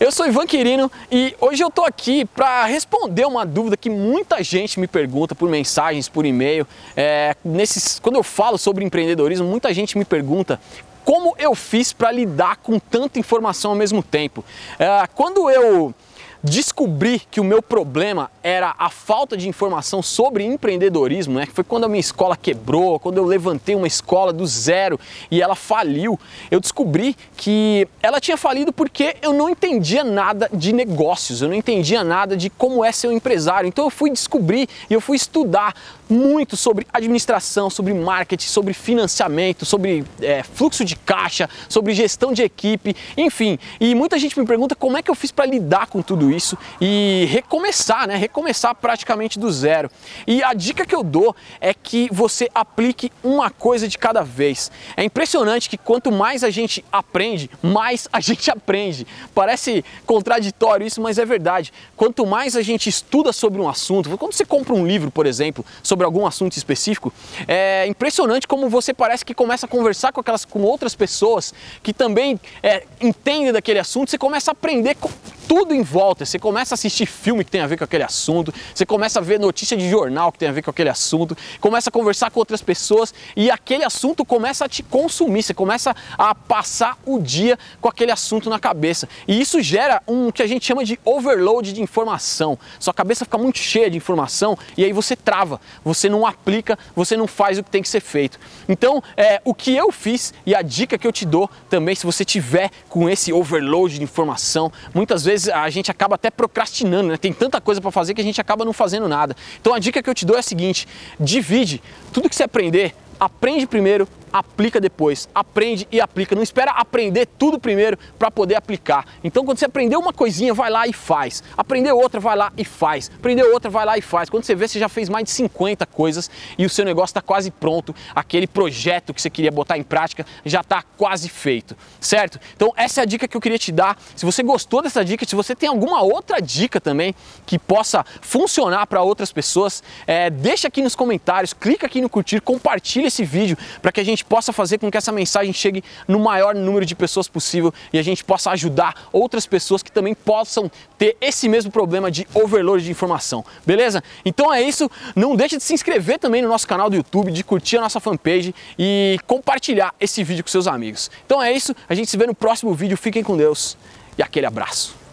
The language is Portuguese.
Eu sou Ivan Quirino e hoje eu tô aqui para responder uma dúvida que muita gente me pergunta por mensagens, por e-mail. É, nesses, quando eu falo sobre empreendedorismo, muita gente me pergunta como eu fiz para lidar com tanta informação ao mesmo tempo. É, quando eu descobri que o meu problema era a falta de informação sobre empreendedorismo, né? Que foi quando a minha escola quebrou, quando eu levantei uma escola do zero e ela faliu. Eu descobri que ela tinha falido porque eu não entendia nada de negócios, eu não entendia nada de como é ser um empresário. Então eu fui descobrir e eu fui estudar muito sobre administração, sobre marketing, sobre financiamento, sobre é, fluxo de caixa, sobre gestão de equipe, enfim. E muita gente me pergunta como é que eu fiz para lidar com tudo isso e recomeçar, né? Recomeçar praticamente do zero. E a dica que eu dou é que você aplique uma coisa de cada vez. É impressionante que quanto mais a gente aprende, mais a gente aprende. Parece contraditório isso, mas é verdade. Quanto mais a gente estuda sobre um assunto, quando você compra um livro, por exemplo, sobre algum assunto específico, é impressionante como você parece que começa a conversar com aquelas com outras pessoas que também é, entendem daquele assunto, você começa a aprender tudo em volta. Você começa a assistir filme que tem a ver com aquele assunto, você começa a ver notícia de jornal que tem a ver com aquele assunto, começa a conversar com outras pessoas e aquele assunto começa a te consumir, você começa a passar o dia com aquele assunto na cabeça. E isso gera um que a gente chama de overload de informação. Sua cabeça fica muito cheia de informação e aí você trava, você não aplica, você não faz o que tem que ser feito. Então, é, o que eu fiz e a dica que eu te dou também, se você tiver com esse overload de informação, muitas vezes vezes a gente acaba até procrastinando, né? Tem tanta coisa para fazer que a gente acaba não fazendo nada. Então a dica que eu te dou é a seguinte: divide tudo que você aprender, aprende primeiro, aplica depois. Aprende e aplica. Não espera aprender tudo primeiro para poder aplicar. Então, quando você aprender uma coisinha, vai lá e faz. Aprender outra, vai lá e faz. Aprender outra, vai lá e faz. Quando você vê, você já fez mais de 50 coisas e o seu negócio está quase pronto. Aquele projeto que você queria botar em prática já está quase feito, certo? Então, essa é a dica que eu queria te dar. Se você gostou dessa dica, se você tem alguma outra dica também que possa funcionar para outras pessoas, é, deixa aqui nos comentários, clica aqui no curtir, compartilha esse vídeo para que a gente gente possa fazer com que essa mensagem chegue no maior número de pessoas possível e a gente possa ajudar outras pessoas que também possam ter esse mesmo problema de overload de informação, beleza? Então é isso, não deixe de se inscrever também no nosso canal do YouTube, de curtir a nossa fanpage e compartilhar esse vídeo com seus amigos. Então é isso, a gente se vê no próximo vídeo, fiquem com Deus e aquele abraço.